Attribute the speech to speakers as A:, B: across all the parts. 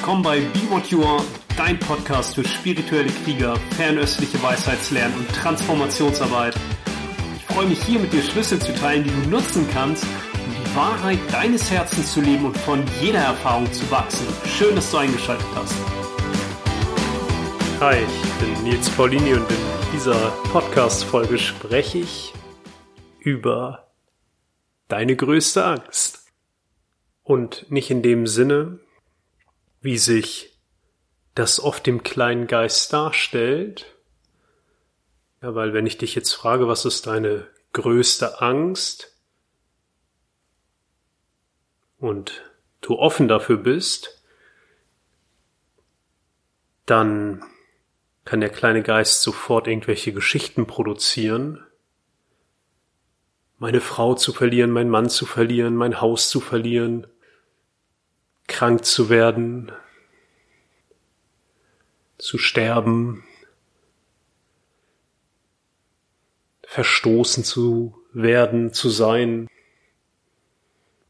A: willkommen bei Be What You Are, dein Podcast für spirituelle Krieger, fernöstliche Weisheitslernen und Transformationsarbeit. Ich freue mich hier mit dir Schlüssel zu teilen, die du nutzen kannst, um die Wahrheit deines Herzens zu leben und von jeder Erfahrung zu wachsen. Schön, dass du eingeschaltet hast.
B: Hi, ich bin Nils Paulini und in dieser Podcast-Folge spreche ich über deine größte Angst. Und nicht in dem Sinne, wie sich das oft im kleinen Geist darstellt. Ja, weil wenn ich dich jetzt frage, was ist deine größte Angst und du offen dafür bist, dann kann der kleine Geist sofort irgendwelche Geschichten produzieren. Meine Frau zu verlieren, mein Mann zu verlieren, mein Haus zu verlieren, krank zu werden, zu sterben, verstoßen zu werden, zu sein,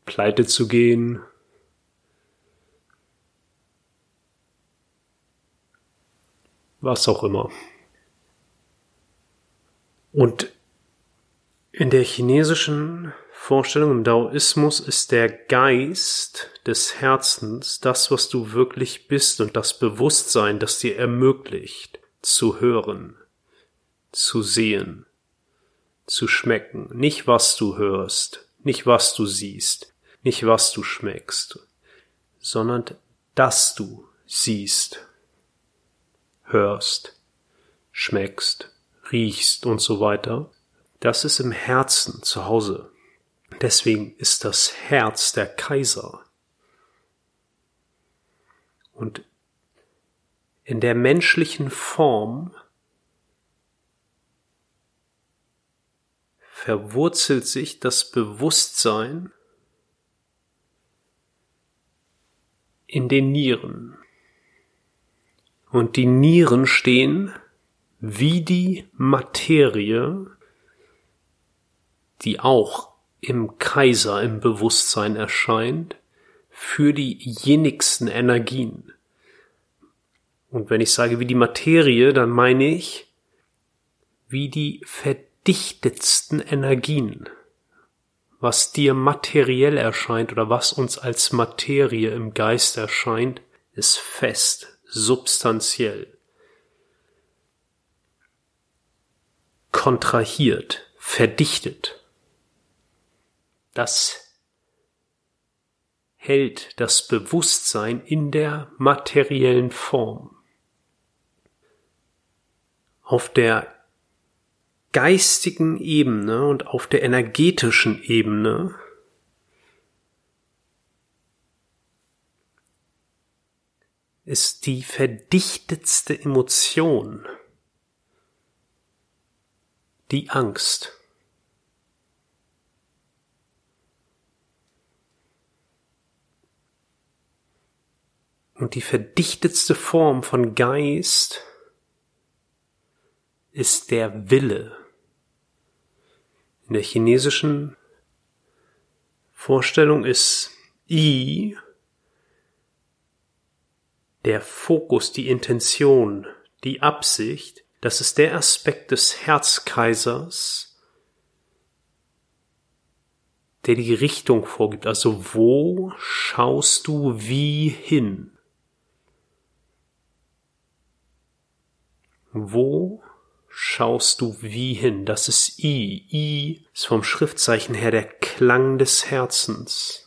B: pleite zu gehen, was auch immer. Und in der chinesischen Vorstellung im Daoismus ist der Geist des Herzens das, was du wirklich bist und das Bewusstsein, das dir ermöglicht, zu hören, zu sehen, zu schmecken. Nicht was du hörst, nicht was du siehst, nicht was du schmeckst, sondern dass du siehst, hörst, schmeckst, riechst und so weiter. Das ist im Herzen zu Hause. Deswegen ist das Herz der Kaiser. Und in der menschlichen Form verwurzelt sich das Bewusstsein in den Nieren. Und die Nieren stehen wie die Materie, die auch im Kaiser im Bewusstsein erscheint, für die jenigsten Energien. Und wenn ich sage wie die Materie, dann meine ich wie die verdichtetsten Energien. Was dir materiell erscheint oder was uns als Materie im Geist erscheint, ist fest, substanziell. Kontrahiert, verdichtet das hält das Bewusstsein in der materiellen Form. Auf der geistigen Ebene und auf der energetischen Ebene ist die verdichtetste Emotion die Angst. Und die verdichtetste Form von Geist ist der Wille. In der chinesischen Vorstellung ist I der Fokus, die Intention, die Absicht, das ist der Aspekt des Herzkaisers, der die Richtung vorgibt. Also wo schaust du wie hin? Wo schaust du wie hin? Das ist I. I ist vom Schriftzeichen her der Klang des Herzens.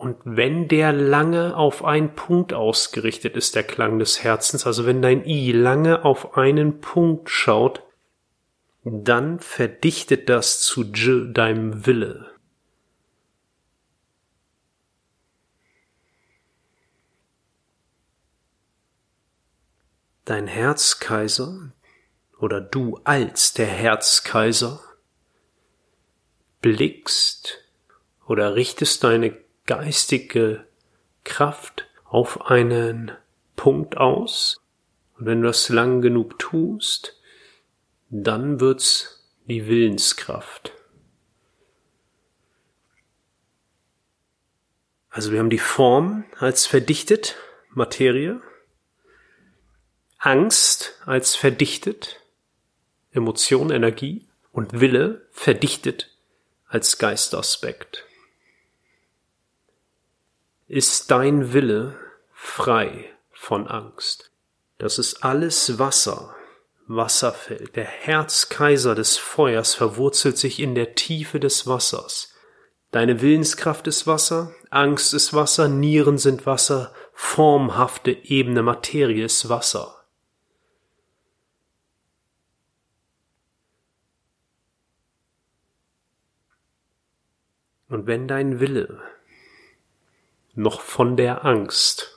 B: Und wenn der lange auf einen Punkt ausgerichtet ist, der Klang des Herzens, also wenn dein I lange auf einen Punkt schaut, dann verdichtet das zu J, deinem Wille. Dein Herzkaiser oder du als der Herzkaiser blickst oder richtest deine geistige Kraft auf einen Punkt aus und wenn du das lang genug tust, dann wird's die Willenskraft. Also wir haben die Form als verdichtet, Materie, Angst als verdichtet, Emotion, Energie und Wille verdichtet als Geistaspekt. Ist dein Wille frei von Angst? Das ist alles Wasser, Wasserfeld. Der Herzkaiser des Feuers verwurzelt sich in der Tiefe des Wassers. Deine Willenskraft ist Wasser, Angst ist Wasser, Nieren sind Wasser, formhafte ebene Materie ist Wasser. Und wenn dein Wille noch von der Angst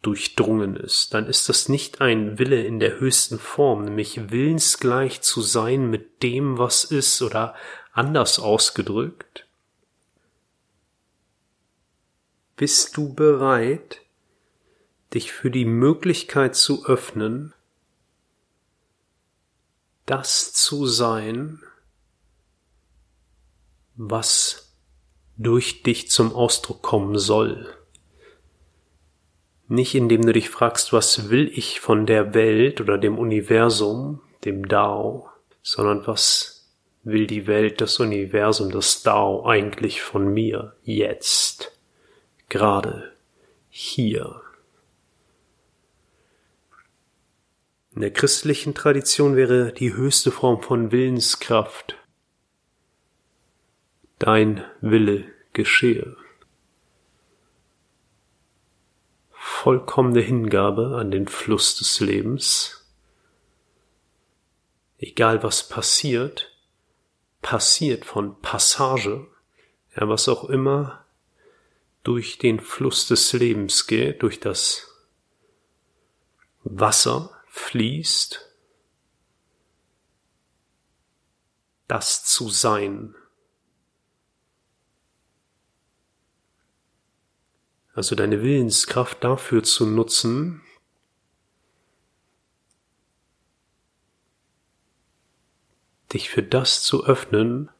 B: durchdrungen ist, dann ist das nicht ein Wille in der höchsten Form, nämlich willensgleich zu sein mit dem, was ist, oder anders ausgedrückt. Bist du bereit, dich für die Möglichkeit zu öffnen, das zu sein, was durch dich zum Ausdruck kommen soll. Nicht indem du dich fragst, was will ich von der Welt oder dem Universum, dem Dao, sondern was will die Welt, das Universum, das Dao eigentlich von mir jetzt, gerade hier. In der christlichen Tradition wäre die höchste Form von Willenskraft dein Wille geschehe. Vollkommene Hingabe an den Fluss des Lebens. Egal was passiert, passiert von Passage, ja, was auch immer durch den Fluss des Lebens geht, durch das Wasser fließt, das zu sein also deine Willenskraft dafür zu nutzen, dich für das zu öffnen,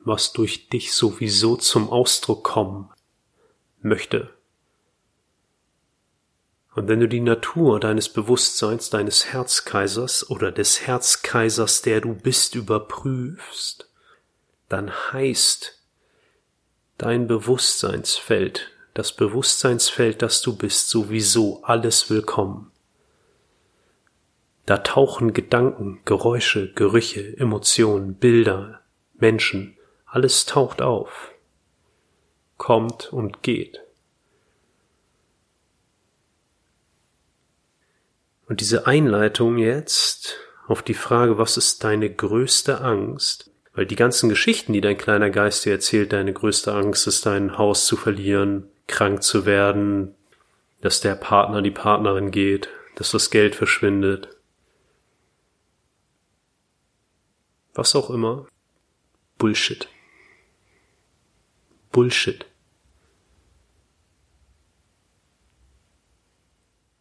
B: was durch dich sowieso zum Ausdruck kommen möchte. Und wenn du die Natur deines Bewusstseins, deines Herzkaisers oder des Herzkaisers, der du bist, überprüfst, dann heißt dein Bewusstseinsfeld das Bewusstseinsfeld, das du bist, sowieso alles willkommen. Da tauchen Gedanken, Geräusche, Gerüche, Emotionen, Bilder, Menschen, alles taucht auf, kommt und geht. Und diese Einleitung jetzt auf die Frage, was ist deine größte Angst, weil die ganzen Geschichten, die dein kleiner Geist dir erzählt, deine größte Angst ist, dein Haus zu verlieren, krank zu werden, dass der Partner, die Partnerin geht, dass das Geld verschwindet. Was auch immer. Bullshit. Bullshit.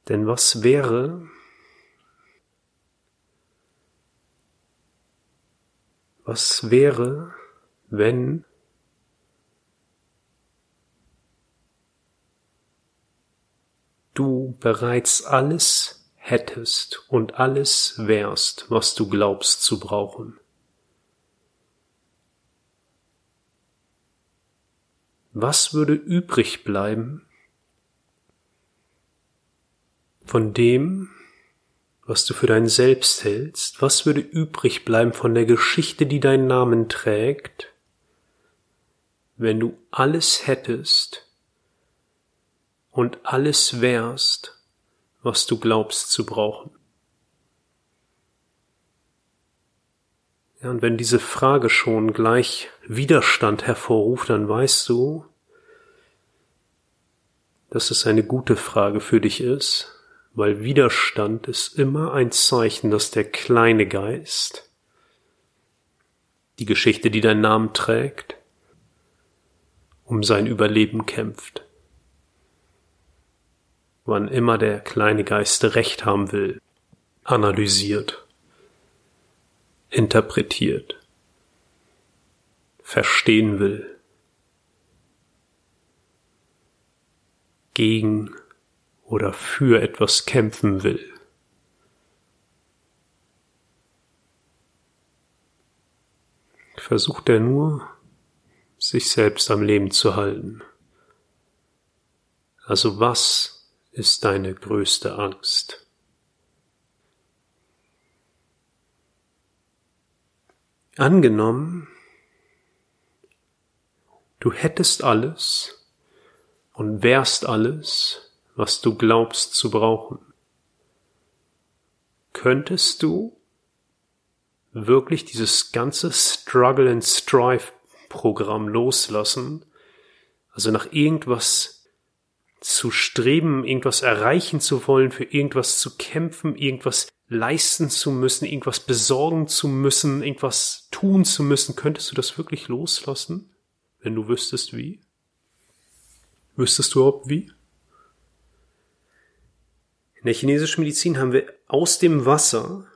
B: Denn was wäre, was wäre, wenn du bereits alles hättest und alles wärst, was du glaubst zu brauchen. Was würde übrig bleiben von dem, was du für dein Selbst hältst? Was würde übrig bleiben von der Geschichte, die deinen Namen trägt, wenn du alles hättest, und alles wärst, was du glaubst zu brauchen. Ja, und wenn diese Frage schon gleich Widerstand hervorruft, dann weißt du, dass es eine gute Frage für dich ist, weil Widerstand ist immer ein Zeichen, dass der kleine Geist, die Geschichte, die deinen Namen trägt, um sein Überleben kämpft wann immer der kleine Geist Recht haben will, analysiert, interpretiert, verstehen will. gegen oder für etwas kämpfen will. Versucht er nur, sich selbst am Leben zu halten. Also was ist deine größte Angst? Angenommen, du hättest alles und wärst alles, was du glaubst zu brauchen. Könntest du wirklich dieses ganze Struggle and Strive Programm loslassen, also nach irgendwas zu streben, irgendwas erreichen zu wollen, für irgendwas zu kämpfen, irgendwas leisten zu müssen, irgendwas besorgen zu müssen, irgendwas tun zu müssen, könntest du das wirklich loslassen, wenn du wüsstest wie? Wüsstest du überhaupt wie? In der chinesischen Medizin haben wir aus dem Wasser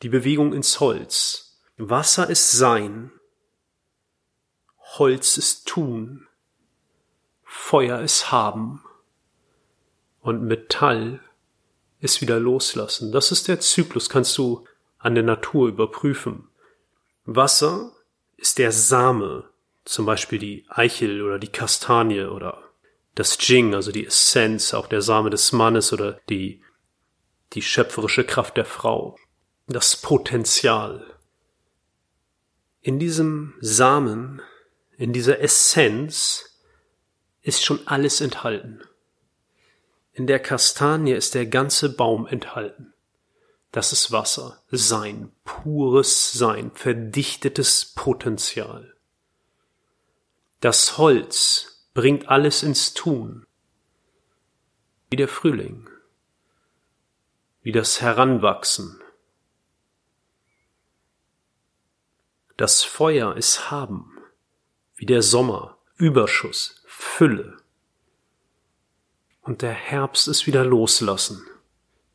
B: die Bewegung ins Holz. Wasser ist Sein, Holz ist Tun, Feuer ist Haben und Metall ist wieder loslassen. Das ist der Zyklus, kannst du an der Natur überprüfen. Wasser ist der Same, zum Beispiel die Eichel oder die Kastanie oder das Jing, also die Essenz, auch der Same des Mannes oder die, die schöpferische Kraft der Frau, das Potenzial. In diesem Samen, in dieser Essenz ist schon alles enthalten. In der Kastanie ist der ganze Baum enthalten. Das ist Wasser, Sein, pures Sein, verdichtetes Potenzial. Das Holz bringt alles ins Tun, wie der Frühling, wie das Heranwachsen. Das Feuer ist Haben, wie der Sommer, Überschuss, Fülle. Und der Herbst ist wieder loslassen.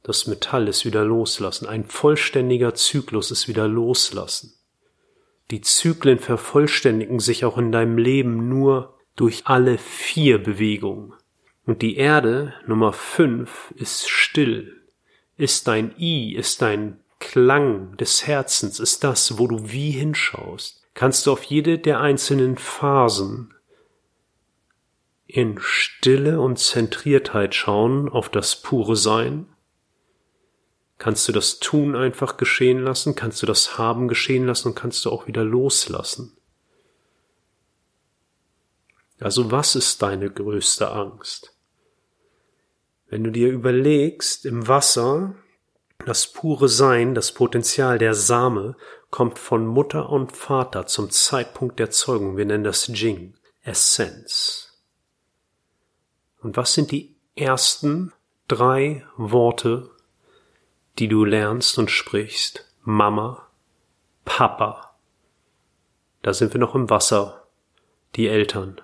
B: Das Metall ist wieder loslassen. Ein vollständiger Zyklus ist wieder loslassen. Die Zyklen vervollständigen sich auch in deinem Leben nur durch alle vier Bewegungen. Und die Erde, Nummer fünf, ist still. Ist dein I, ist dein Klang des Herzens, ist das, wo du wie hinschaust. Kannst du auf jede der einzelnen Phasen in Stille und Zentriertheit schauen auf das pure Sein? Kannst du das Tun einfach geschehen lassen? Kannst du das Haben geschehen lassen und kannst du auch wieder loslassen? Also was ist deine größte Angst? Wenn du dir überlegst, im Wasser, das pure Sein, das Potenzial der Same, kommt von Mutter und Vater zum Zeitpunkt der Zeugung. Wir nennen das Jing, Essenz. Und was sind die ersten drei Worte, die du lernst und sprichst? Mama, Papa. Da sind wir noch im Wasser, die Eltern,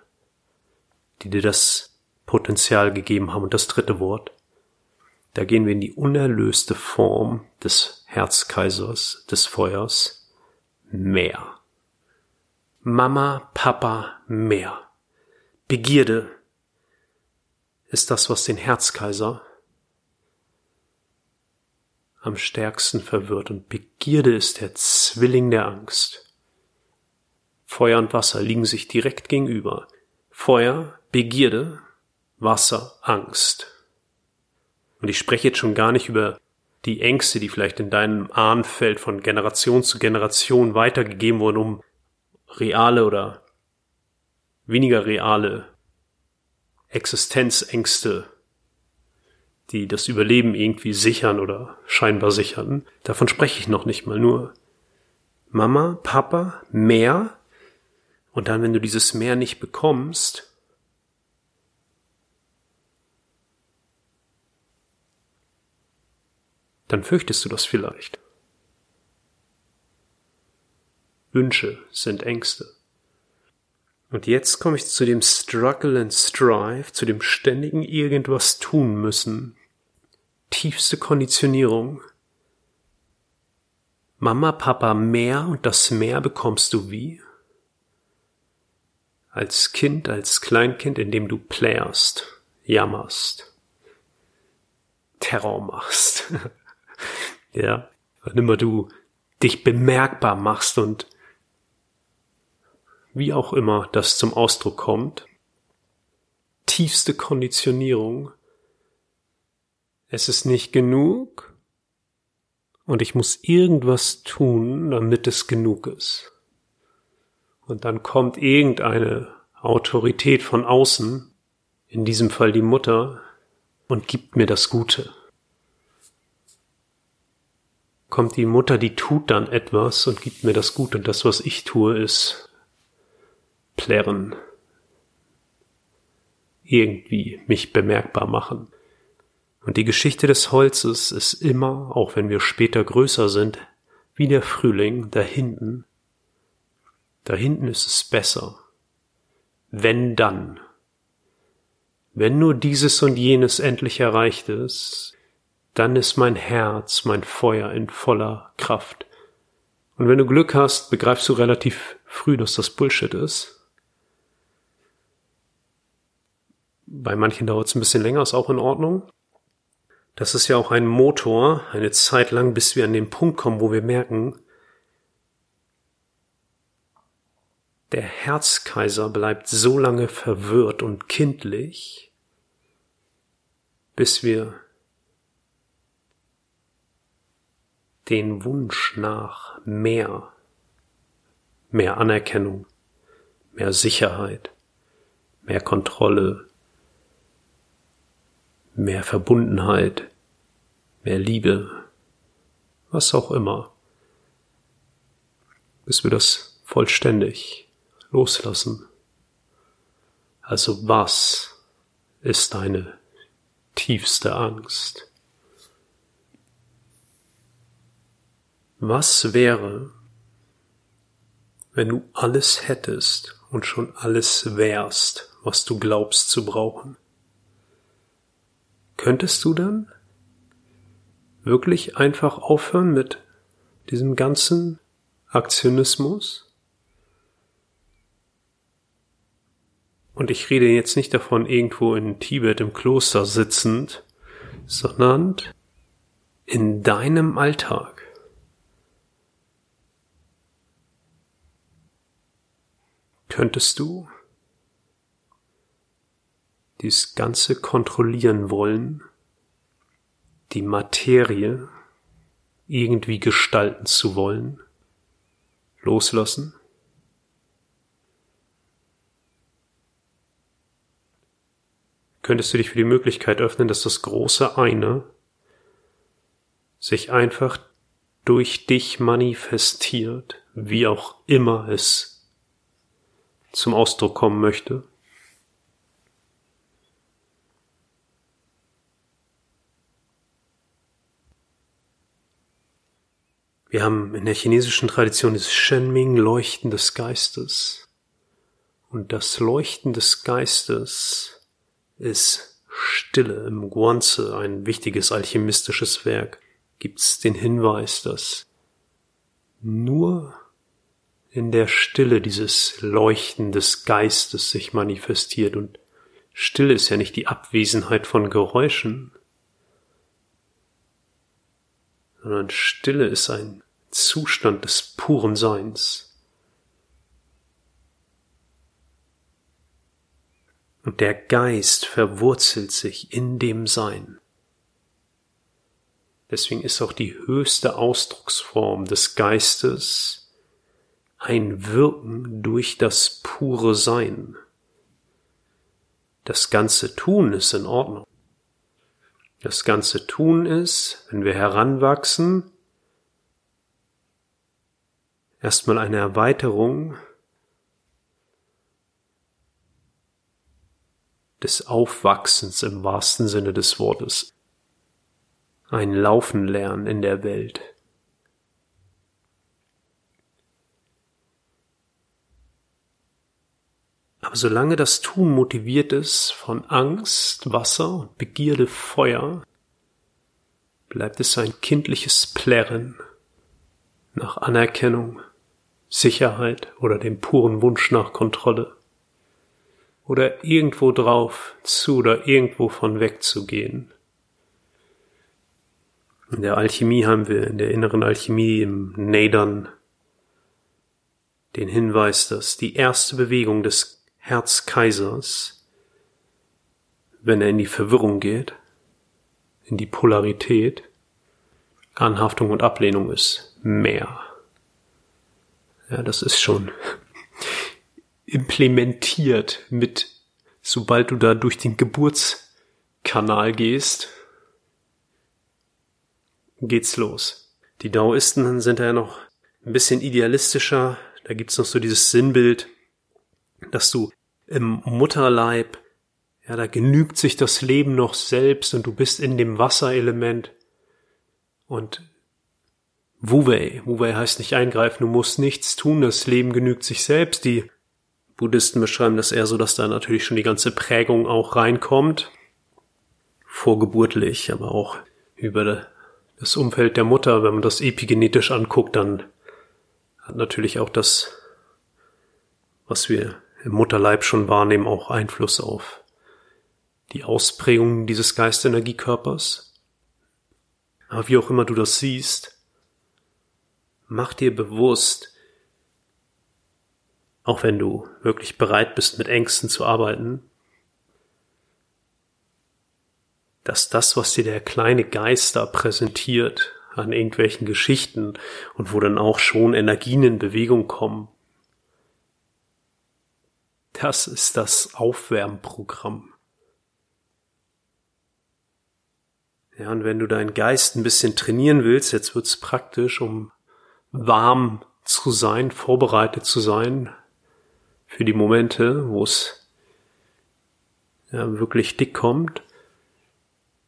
B: die dir das Potenzial gegeben haben. Und das dritte Wort, da gehen wir in die unerlöste Form des Herzkaisers, des Feuers, mehr. Mama, Papa, mehr. Begierde, ist das, was den Herzkaiser am stärksten verwirrt. Und Begierde ist der Zwilling der Angst. Feuer und Wasser liegen sich direkt gegenüber. Feuer, Begierde, Wasser, Angst. Und ich spreche jetzt schon gar nicht über die Ängste, die vielleicht in deinem Ahnenfeld von Generation zu Generation weitergegeben wurden, um reale oder weniger reale Existenzängste, die das Überleben irgendwie sichern oder scheinbar sichern. Davon spreche ich noch nicht mal nur. Mama, Papa, mehr. Und dann, wenn du dieses Mehr nicht bekommst, dann fürchtest du das vielleicht. Wünsche sind Ängste. Und jetzt komme ich zu dem Struggle and Strive, zu dem ständigen irgendwas tun müssen. Tiefste Konditionierung. Mama, Papa, mehr und das mehr bekommst du wie? Als Kind, als Kleinkind, indem du playerst. jammerst, Terror machst. ja, wann immer du dich bemerkbar machst und wie auch immer das zum Ausdruck kommt, tiefste Konditionierung. Es ist nicht genug und ich muss irgendwas tun, damit es genug ist. Und dann kommt irgendeine Autorität von außen, in diesem Fall die Mutter, und gibt mir das Gute. Kommt die Mutter, die tut dann etwas und gibt mir das Gute. Und das, was ich tue, ist plärren. Irgendwie mich bemerkbar machen. Und die Geschichte des Holzes ist immer, auch wenn wir später größer sind, wie der Frühling da hinten. Da hinten ist es besser. Wenn dann. Wenn nur dieses und jenes endlich erreicht ist, dann ist mein Herz, mein Feuer in voller Kraft. Und wenn du Glück hast, begreifst du relativ früh, dass das Bullshit ist. Bei manchen dauert es ein bisschen länger, ist auch in Ordnung. Das ist ja auch ein Motor, eine Zeit lang, bis wir an den Punkt kommen, wo wir merken, Der Herzkaiser bleibt so lange verwirrt und kindlich, bis wir den Wunsch nach mehr, mehr Anerkennung, mehr Sicherheit, mehr Kontrolle, mehr Verbundenheit, mehr Liebe, was auch immer, bis wir das vollständig loslassen. Also was ist deine tiefste Angst? Was wäre, wenn du alles hättest und schon alles wärst, was du glaubst zu brauchen? Könntest du dann wirklich einfach aufhören mit diesem ganzen Aktionismus? Und ich rede jetzt nicht davon, irgendwo in Tibet im Kloster sitzend, sondern in deinem Alltag. Könntest du dies Ganze kontrollieren wollen, die Materie irgendwie gestalten zu wollen, loslassen? könntest du dich für die Möglichkeit öffnen, dass das große Eine sich einfach durch dich manifestiert, wie auch immer es zum Ausdruck kommen möchte. Wir haben in der chinesischen Tradition das Shenming Leuchten des Geistes. Und das Leuchten des Geistes ist Stille im Guanze ein wichtiges alchemistisches Werk, gibt's den Hinweis, dass nur in der Stille dieses Leuchten des Geistes sich manifestiert. Und Stille ist ja nicht die Abwesenheit von Geräuschen, sondern Stille ist ein Zustand des puren Seins. und der Geist verwurzelt sich in dem Sein. Deswegen ist auch die höchste Ausdrucksform des Geistes ein Wirken durch das pure Sein. Das ganze Tun ist in Ordnung. Das ganze Tun ist, wenn wir heranwachsen, erstmal eine Erweiterung des Aufwachsens im wahrsten Sinne des Wortes. Ein Laufen lernen in der Welt. Aber solange das Tun motiviert ist von Angst, Wasser und Begierde Feuer, bleibt es ein kindliches Plärren nach Anerkennung, Sicherheit oder dem puren Wunsch nach Kontrolle oder irgendwo drauf zu oder irgendwo von wegzugehen. In der Alchemie haben wir, in der inneren Alchemie im Nadern, den Hinweis, dass die erste Bewegung des Herzkaisers, wenn er in die Verwirrung geht, in die Polarität, Anhaftung und Ablehnung ist mehr. Ja, das ist schon implementiert mit, sobald du da durch den Geburtskanal gehst, geht's los. Die Daoisten sind ja noch ein bisschen idealistischer. Da gibt's noch so dieses Sinnbild, dass du im Mutterleib, ja, da genügt sich das Leben noch selbst und du bist in dem Wasserelement. Und Wu-Wei, Wu-Wei heißt nicht eingreifen, du musst nichts tun, das Leben genügt sich selbst. Die Buddhisten beschreiben das eher so, dass da natürlich schon die ganze Prägung auch reinkommt. Vorgeburtlich, aber auch über das Umfeld der Mutter, wenn man das epigenetisch anguckt, dann hat natürlich auch das, was wir im Mutterleib schon wahrnehmen, auch Einfluss auf die Ausprägung dieses Geistenergiekörpers. Aber wie auch immer du das siehst, mach dir bewusst, auch wenn du wirklich bereit bist, mit Ängsten zu arbeiten, dass das, was dir der kleine Geist da präsentiert an irgendwelchen Geschichten und wo dann auch schon Energien in Bewegung kommen, das ist das Aufwärmprogramm. Ja, und wenn du deinen Geist ein bisschen trainieren willst, jetzt wird's praktisch, um warm zu sein, vorbereitet zu sein für die Momente, wo es ja, wirklich dick kommt,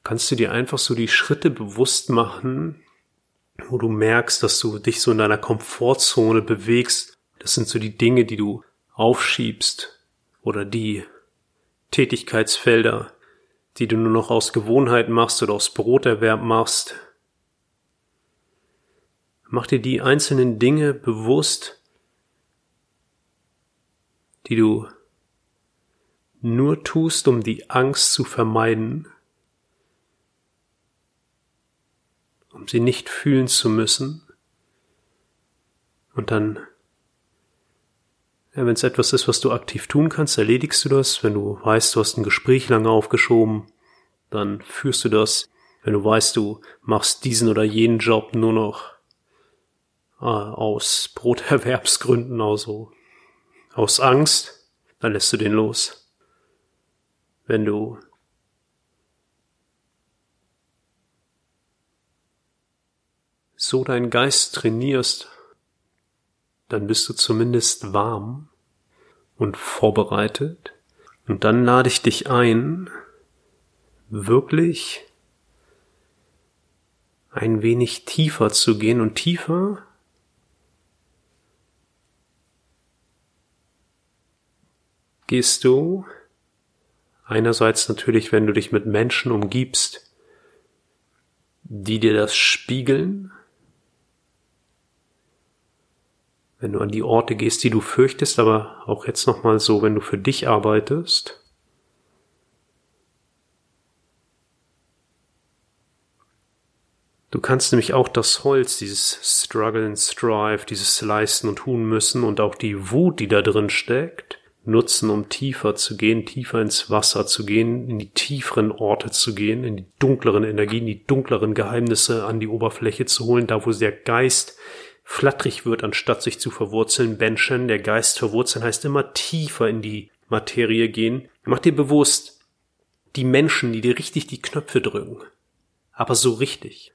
B: kannst du dir einfach so die Schritte bewusst machen, wo du merkst, dass du dich so in deiner Komfortzone bewegst. Das sind so die Dinge, die du aufschiebst oder die Tätigkeitsfelder, die du nur noch aus Gewohnheit machst oder aus Broterwerb machst. Mach dir die einzelnen Dinge bewusst, die du nur tust, um die Angst zu vermeiden, um sie nicht fühlen zu müssen. Und dann, wenn es etwas ist, was du aktiv tun kannst, erledigst du das. Wenn du weißt, du hast ein Gespräch lange aufgeschoben, dann führst du das. Wenn du weißt, du machst diesen oder jenen Job nur noch äh, aus Broterwerbsgründen, also aus Angst, dann lässt du den los. Wenn du so deinen Geist trainierst, dann bist du zumindest warm und vorbereitet. Und dann lade ich dich ein, wirklich ein wenig tiefer zu gehen und tiefer gehst du einerseits natürlich, wenn du dich mit Menschen umgibst, die dir das spiegeln, wenn du an die Orte gehst, die du fürchtest, aber auch jetzt nochmal so, wenn du für dich arbeitest. Du kannst nämlich auch das Holz, dieses Struggle and Strive, dieses Leisten und tun müssen und auch die Wut, die da drin steckt, nutzen, um tiefer zu gehen, tiefer ins Wasser zu gehen, in die tieferen Orte zu gehen, in die dunkleren Energien, die dunkleren Geheimnisse an die Oberfläche zu holen, da wo der Geist flatterig wird, anstatt sich zu verwurzeln. Benchen, der Geist verwurzeln heißt immer tiefer in die Materie gehen. Mach dir bewusst, die Menschen, die dir richtig die Knöpfe drücken. Aber so richtig.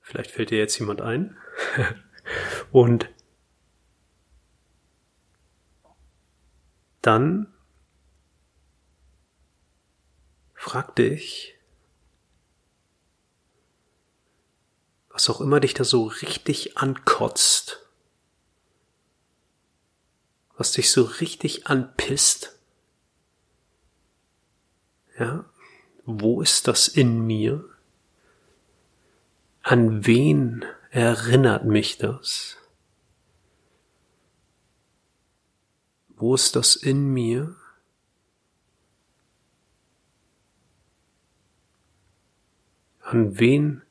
B: Vielleicht fällt dir jetzt jemand ein. Und dann frag dich, was auch immer dich da so richtig ankotzt, was dich so richtig anpisst, ja, wo ist das in mir? An wen erinnert mich das? Wo ist das in mir? An wen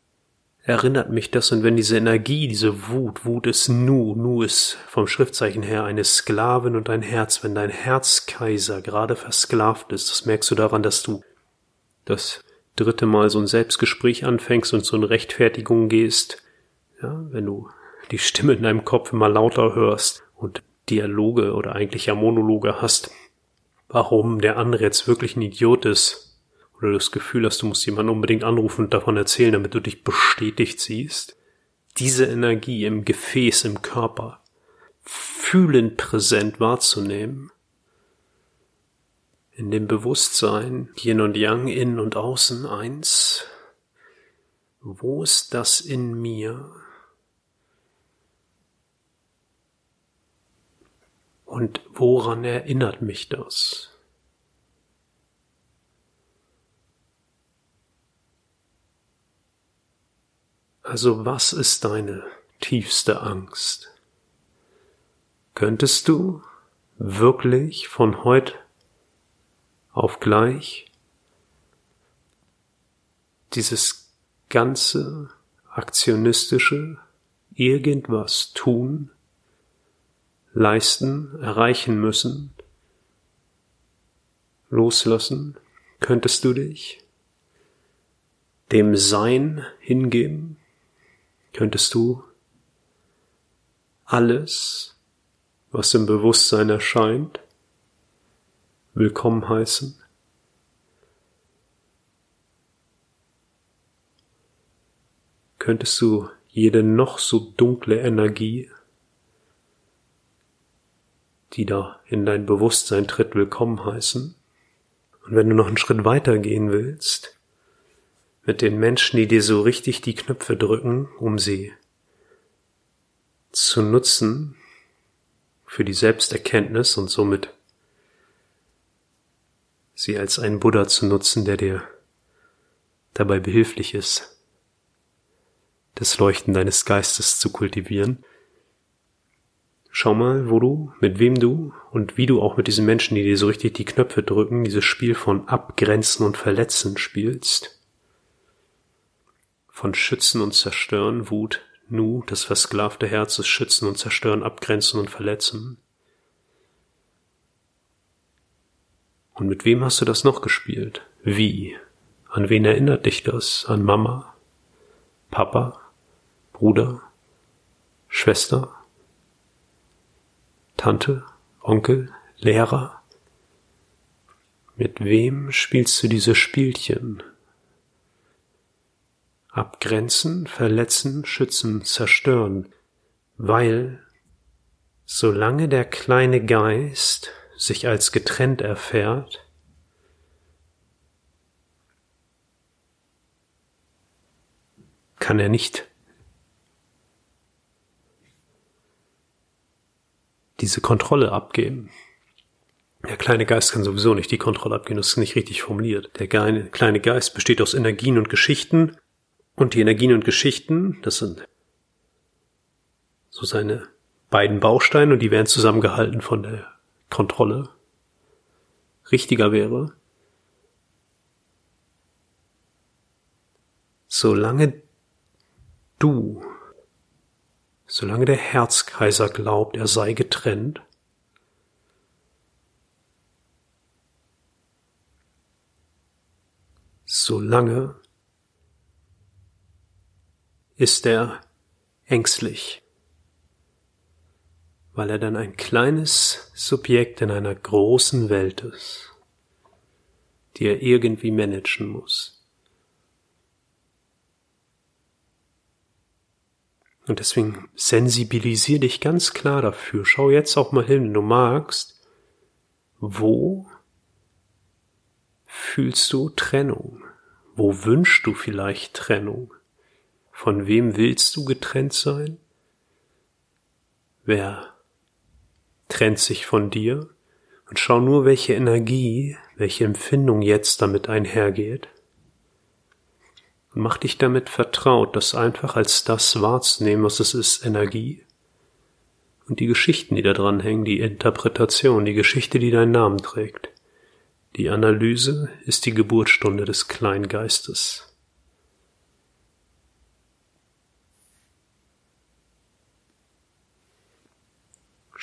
B: erinnert mich das? Und wenn diese Energie, diese Wut, Wut ist Nu, Nu ist vom Schriftzeichen her eine Sklavin und ein Herz, wenn dein Herzkaiser gerade versklavt ist, das merkst du daran, dass du das dritte Mal so ein Selbstgespräch anfängst und so eine Rechtfertigung gehst, ja, wenn du die Stimme in deinem Kopf immer lauter hörst und Dialoge oder eigentlich ja Monologe hast, warum der andere jetzt wirklich ein Idiot ist, oder das Gefühl hast, du musst jemanden unbedingt anrufen und davon erzählen, damit du dich bestätigt siehst, diese Energie im Gefäß, im Körper, fühlend präsent wahrzunehmen, in dem Bewusstsein, Yin und Yang, innen und außen eins, wo ist das in mir? Und woran erinnert mich das? Also was ist deine tiefste Angst? Könntest du wirklich von heute auf gleich dieses ganze aktionistische irgendwas tun, leisten, erreichen müssen, loslassen? Könntest du dich dem Sein hingeben? Könntest du alles, was im Bewusstsein erscheint, willkommen heißen. Könntest du jede noch so dunkle Energie, die da in dein Bewusstsein tritt, willkommen heißen. Und wenn du noch einen Schritt weiter gehen willst, mit den Menschen, die dir so richtig die Knöpfe drücken, um sie zu nutzen für die Selbsterkenntnis und somit sie als einen Buddha zu nutzen, der dir dabei behilflich ist, das Leuchten deines Geistes zu kultivieren. Schau mal, wo du, mit wem du und wie du auch mit diesen Menschen, die dir so richtig die Knöpfe drücken, dieses Spiel von Abgrenzen und Verletzen spielst von Schützen und Zerstören, Wut, Nu, das versklavte Herz des Schützen und Zerstören, Abgrenzen und Verletzen. Und mit wem hast du das noch gespielt? Wie? An wen erinnert dich das? An Mama? Papa? Bruder? Schwester? Tante? Onkel? Lehrer? Mit wem spielst du diese Spielchen? Abgrenzen, verletzen, schützen, zerstören, weil solange der kleine Geist sich als getrennt erfährt, kann er nicht diese Kontrolle abgeben. Der kleine Geist kann sowieso nicht die Kontrolle abgeben, das ist nicht richtig formuliert. Der kleine Geist besteht aus Energien und Geschichten und die Energien und Geschichten, das sind so seine beiden Bausteine und die werden zusammengehalten von der Kontrolle. Richtiger wäre, solange du, solange der Herzkaiser glaubt, er sei getrennt, solange ist er ängstlich, weil er dann ein kleines Subjekt in einer großen Welt ist, die er irgendwie managen muss. Und deswegen sensibilisier dich ganz klar dafür. Schau jetzt auch mal hin, wenn du magst, wo fühlst du Trennung? Wo wünschst du vielleicht Trennung? Von wem willst du getrennt sein? Wer trennt sich von dir? Und schau nur, welche Energie, welche Empfindung jetzt damit einhergeht. Und mach dich damit vertraut, das einfach als das wahrzunehmen, was es ist, Energie. und die Geschichten, die da dran hängen, die Interpretation, die Geschichte, die deinen Namen trägt. Die Analyse ist die Geburtsstunde des Kleingeistes.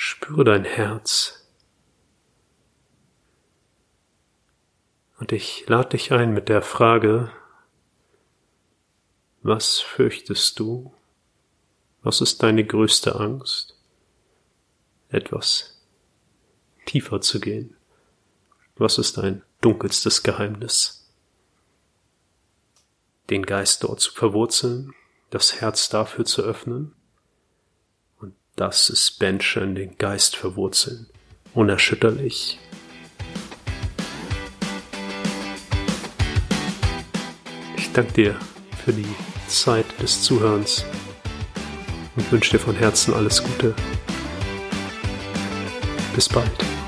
B: Spüre dein Herz. Und ich lade dich ein mit der Frage, was fürchtest du? Was ist deine größte Angst? Etwas tiefer zu gehen. Was ist dein dunkelstes Geheimnis? Den Geist dort zu verwurzeln, das Herz dafür zu öffnen das ist Benchen, den Geist verwurzeln. Unerschütterlich. Ich danke dir für die Zeit des Zuhörens und wünsche dir von Herzen alles Gute. Bis bald.